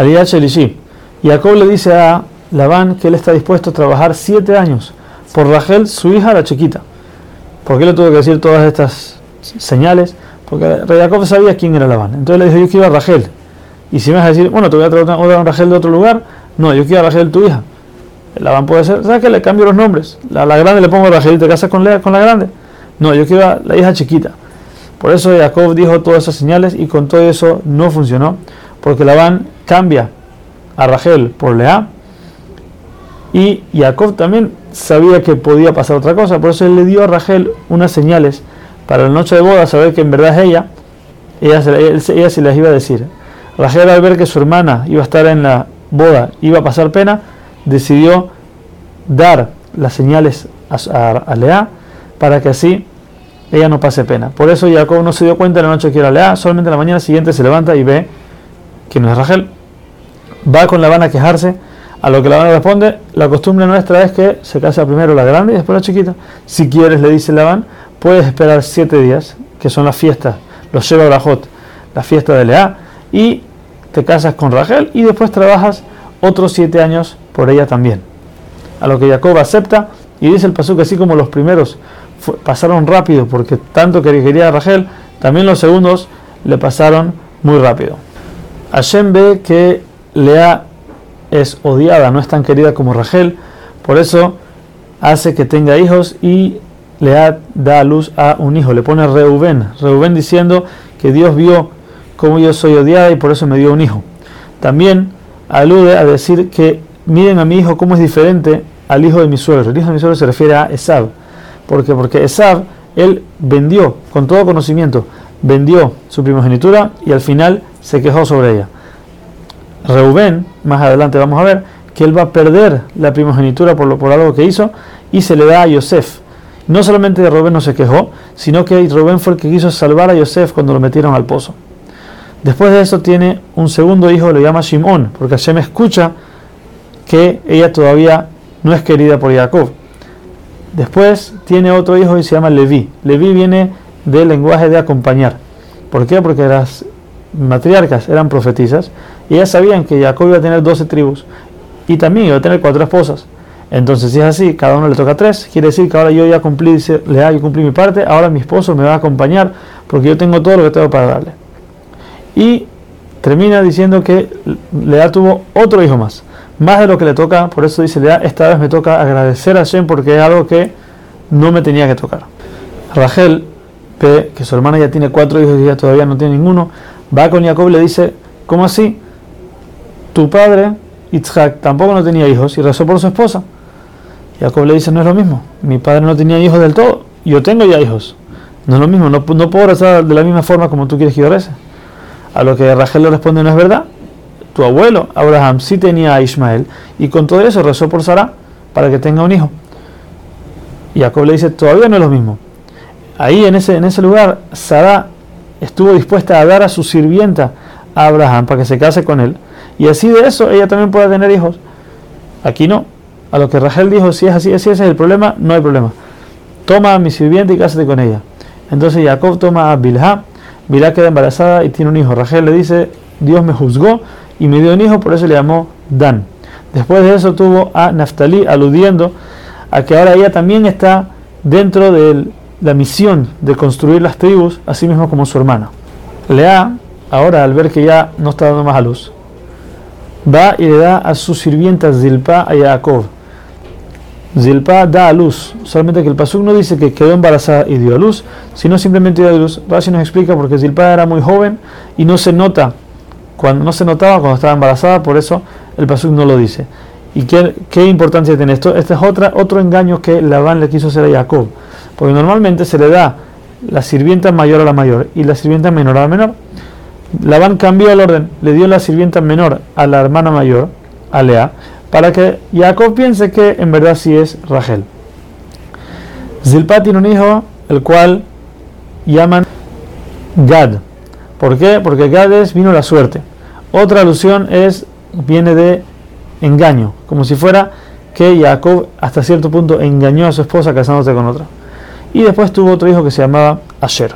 Aliyah Shelishi. Jacob le dice a Labán que él está dispuesto a trabajar siete años por Rachel, su hija, la chiquita. ¿Por qué le tuvo que decir todas estas señales? Porque Jacob sabía quién era Labán. Entonces le dijo, yo quiero a Rachel. Y si me vas a decir, bueno, te voy a traer a Rachel de otro lugar, no, yo quiero a Rachel, tu hija. Labán puede ser, ¿sabes qué? Le cambio los nombres. La, la grande le pongo Rachel y te casas con, con la grande. No, yo quiero a la hija chiquita. Por eso Jacob dijo todas esas señales y con todo eso no funcionó, porque Labán cambia a Rachel por Lea y Jacob también sabía que podía pasar otra cosa, por eso él le dio a Rachel unas señales para la noche de boda, saber que en verdad es ella, ella se, ella se les iba a decir. Rachel al ver que su hermana iba a estar en la boda, iba a pasar pena, decidió dar las señales a, a Lea para que así ella no pase pena. Por eso Jacob no se dio cuenta en la noche que era Lea, solamente la mañana siguiente se levanta y ve que no es Rachel. Va con Labán a quejarse, a lo que Labán responde, la costumbre nuestra es que se casa primero la grande y después la chiquita. Si quieres, le dice Labán, puedes esperar siete días, que son las fiestas, los Sheba Brajot, la fiesta de Lea, y te casas con Rachel y después trabajas otros siete años por ella también. A lo que Jacob acepta y dice el paso que así como los primeros pasaron rápido porque tanto que quería a Rachel, también los segundos le pasaron muy rápido. Hashem ve que Lea es odiada, no es tan querida como Rachel, por eso hace que tenga hijos y Lea da a luz a un hijo, le pone Reuben, Reuben diciendo que Dios vio cómo yo soy odiada y por eso me dio un hijo. También alude a decir que miren a mi hijo cómo es diferente al hijo de mi suegro. El hijo de mi suegro se refiere a Esab. ¿Por qué? Porque Esab, él vendió, con todo conocimiento, vendió su primogenitura y al final se quejó sobre ella. Reubén, más adelante vamos a ver, que él va a perder la primogenitura por, lo, por algo que hizo y se le da a Yosef. No solamente Reubén no se quejó, sino que Reubén fue el que quiso salvar a Yosef cuando lo metieron al pozo. Después de eso tiene un segundo hijo, lo llama Shimón, porque Hashem escucha que ella todavía no es querida por Jacob. Después tiene otro hijo y se llama Leví. Leví viene del lenguaje de acompañar. ¿Por qué? Porque las matriarcas eran profetizas y ellas sabían que Jacob iba a tener 12 tribus y también iba a tener cuatro esposas. Entonces, si es así, cada uno le toca tres, quiere decir que ahora yo ya cumplí, dice, le yo cumplí mi parte, ahora mi esposo me va a acompañar porque yo tengo todo lo que tengo para darle. Y termina diciendo que Lea tuvo otro hijo más más de lo que le toca, por eso dice, esta vez me toca agradecer a Shem porque es algo que no me tenía que tocar. Rachel que su hermana ya tiene cuatro hijos y ella todavía no tiene ninguno, va con Jacob y le dice, ¿cómo así? Tu padre, Yitzhak, tampoco no tenía hijos y rezó por su esposa. Jacob le dice, no es lo mismo, mi padre no tenía hijos del todo, yo tengo ya hijos. No es lo mismo, no, no puedo rezar de la misma forma como tú quieres que yo rece. A lo que Rachel le responde, no es verdad, tu abuelo Abraham sí tenía a Ismael y con todo eso rezó por Sara para que tenga un hijo. Y Jacob le dice, todavía no es lo mismo. Ahí en ese, en ese lugar, Sara estuvo dispuesta a dar a su sirvienta a Abraham para que se case con él. Y así de eso ella también puede tener hijos. Aquí no. A lo que Rachel dijo, si es así, si ese es el problema, no hay problema. Toma a mi sirvienta y cásate con ella. Entonces Jacob toma a Bilha, Bilha queda embarazada y tiene un hijo. Rachel le dice, Dios me juzgó y me dio un hijo, por eso le llamó Dan. Después de eso tuvo a Naftali, aludiendo a que ahora ella también está dentro de la misión de construir las tribus, así mismo como su hermana. Lea, ahora al ver que ya no está dando más a luz, va y le da a su sirvienta Zilpa a Jacob. Zilpa da a luz, solamente que el Pasuk no dice que quedó embarazada y dio a luz, sino simplemente dio a luz. Rashi nos explica porque Zilpa era muy joven y no se nota cuando no se notaba cuando estaba embarazada, por eso el Pasuk no lo dice. ¿Y qué, qué importancia tiene esto? Este es otra, otro engaño que Labán le quiso hacer a Jacob. Porque normalmente se le da la sirvienta mayor a la mayor y la sirvienta menor a la menor. Labán cambió el orden, le dio la sirvienta menor a la hermana mayor, a Lea, para que Jacob piense que en verdad sí es Rachel. Zilpa tiene un hijo, el cual llaman Gad. ¿Por qué? Porque Gad es vino la suerte. Otra alusión es, viene de engaño, como si fuera que Jacob hasta cierto punto engañó a su esposa casándose con otra. Y después tuvo otro hijo que se llamaba Asher.